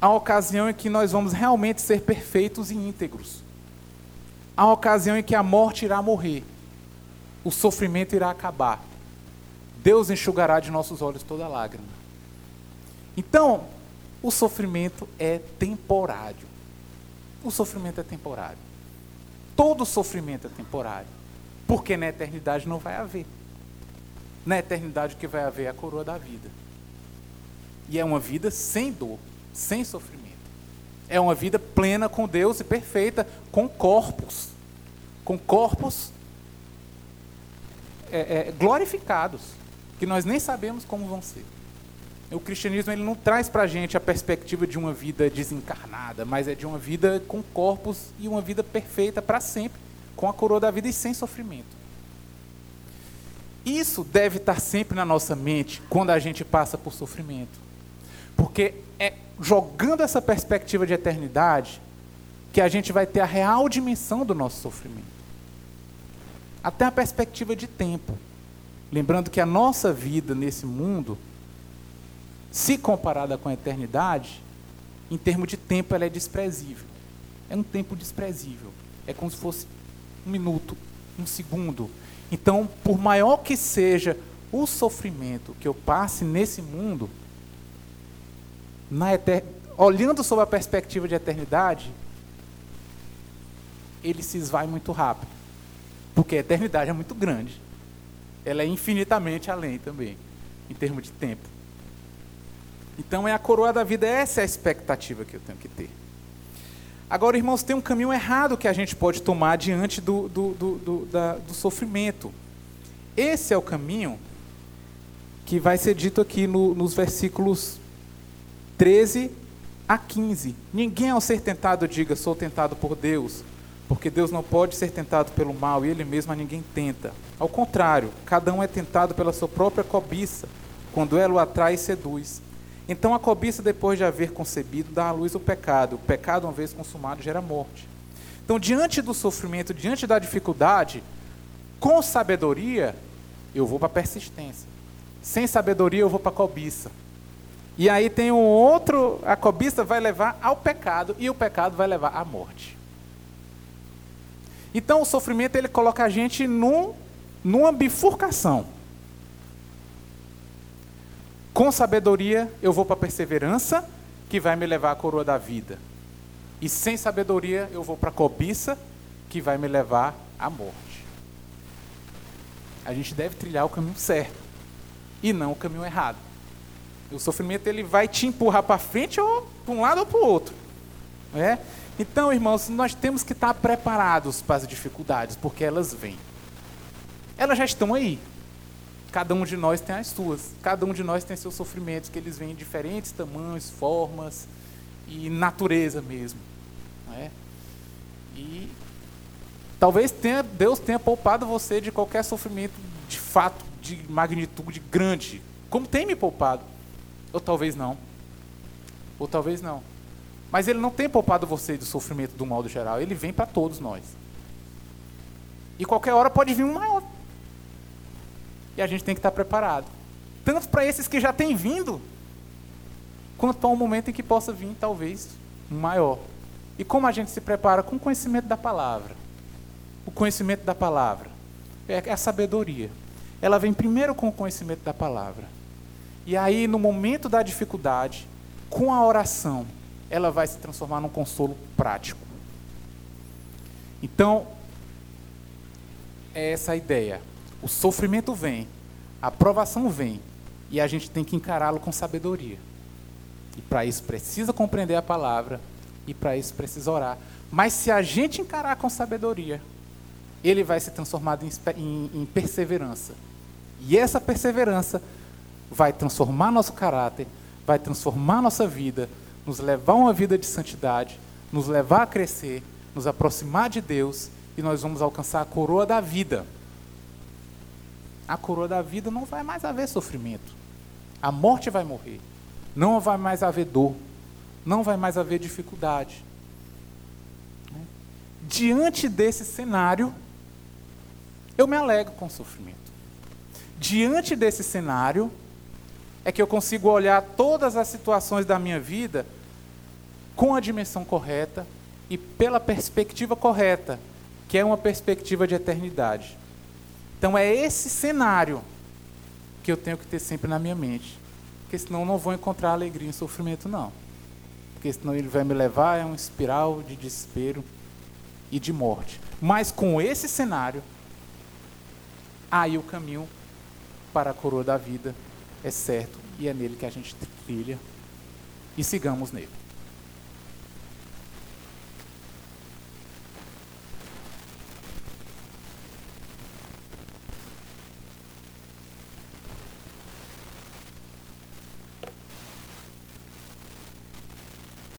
A ocasião em que nós vamos realmente ser perfeitos e íntegros. A ocasião em que a morte irá morrer. O sofrimento irá acabar. Deus enxugará de nossos olhos toda lágrima. Então, o sofrimento é temporário. O sofrimento é temporário. Todo sofrimento é temporário. Porque na eternidade não vai haver. Na eternidade o que vai haver é a coroa da vida. E é uma vida sem dor, sem sofrimento. É uma vida plena com Deus e perfeita, com corpos. Com corpos é, é, glorificados, que nós nem sabemos como vão ser. O cristianismo ele não traz para a gente a perspectiva de uma vida desencarnada, mas é de uma vida com corpos e uma vida perfeita para sempre com a coroa da vida e sem sofrimento. Isso deve estar sempre na nossa mente quando a gente passa por sofrimento. Porque é jogando essa perspectiva de eternidade que a gente vai ter a real dimensão do nosso sofrimento. Até a perspectiva de tempo. Lembrando que a nossa vida nesse mundo, se comparada com a eternidade, em termos de tempo ela é desprezível. É um tempo desprezível. É como se fosse um minuto, um segundo. Então, por maior que seja o sofrimento que eu passe nesse mundo, olhando sob a perspectiva de eternidade, ele se esvai muito rápido. Porque a eternidade é muito grande. Ela é infinitamente além também, em termos de tempo. Então é a coroa da vida, essa é a expectativa que eu tenho que ter. Agora, irmãos, tem um caminho errado que a gente pode tomar diante do, do, do, do, da, do sofrimento. Esse é o caminho que vai ser dito aqui no, nos versículos 13 a 15. Ninguém ao ser tentado diga, sou tentado por Deus, porque Deus não pode ser tentado pelo mal e Ele mesmo a ninguém tenta. Ao contrário, cada um é tentado pela sua própria cobiça, quando ela o atrai e seduz. Então a cobiça, depois de haver concebido, dá à luz o pecado. O pecado, uma vez consumado, gera morte. Então, diante do sofrimento, diante da dificuldade, com sabedoria, eu vou para a persistência. Sem sabedoria, eu vou para a cobiça. E aí tem um outro, a cobiça vai levar ao pecado, e o pecado vai levar à morte. Então o sofrimento ele coloca a gente num, numa bifurcação. Com sabedoria eu vou para a perseverança, que vai me levar à coroa da vida. E sem sabedoria eu vou para a cobiça, que vai me levar à morte. A gente deve trilhar o caminho certo e não o caminho errado. O sofrimento ele vai te empurrar para frente ou para um lado ou para o outro. É? Então, irmãos, nós temos que estar preparados para as dificuldades, porque elas vêm. Elas já estão aí. Cada um de nós tem as suas. Cada um de nós tem seus sofrimentos, que eles vêm em diferentes tamanhos, formas e natureza mesmo. É? E talvez tenha, Deus tenha poupado você de qualquer sofrimento de fato, de magnitude grande, como tem me poupado. Ou talvez não. Ou talvez não. Mas ele não tem poupado você do sofrimento do modo geral, ele vem para todos nós. E qualquer hora pode vir um maior. E a gente tem que estar preparado. Tanto para esses que já têm vindo, quanto para um momento em que possa vir, talvez, maior. E como a gente se prepara? Com o conhecimento da palavra. O conhecimento da palavra é a sabedoria. Ela vem primeiro com o conhecimento da palavra. E aí, no momento da dificuldade, com a oração, ela vai se transformar num consolo prático. Então, é essa a ideia. O sofrimento vem, a provação vem, e a gente tem que encará-lo com sabedoria. E para isso precisa compreender a palavra, e para isso precisa orar. Mas se a gente encarar com sabedoria, ele vai ser transformado em, em, em perseverança. E essa perseverança vai transformar nosso caráter, vai transformar nossa vida, nos levar a uma vida de santidade, nos levar a crescer, nos aproximar de Deus e nós vamos alcançar a coroa da vida. A coroa da vida não vai mais haver sofrimento. A morte vai morrer. Não vai mais haver dor. Não vai mais haver dificuldade. Diante desse cenário, eu me alegro com o sofrimento. Diante desse cenário, é que eu consigo olhar todas as situações da minha vida com a dimensão correta e pela perspectiva correta, que é uma perspectiva de eternidade. Então é esse cenário que eu tenho que ter sempre na minha mente, porque senão eu não vou encontrar alegria em sofrimento não. Porque senão ele vai me levar a um espiral de desespero e de morte. Mas com esse cenário, aí o caminho para a coroa da vida é certo e é nele que a gente trilha e sigamos nele.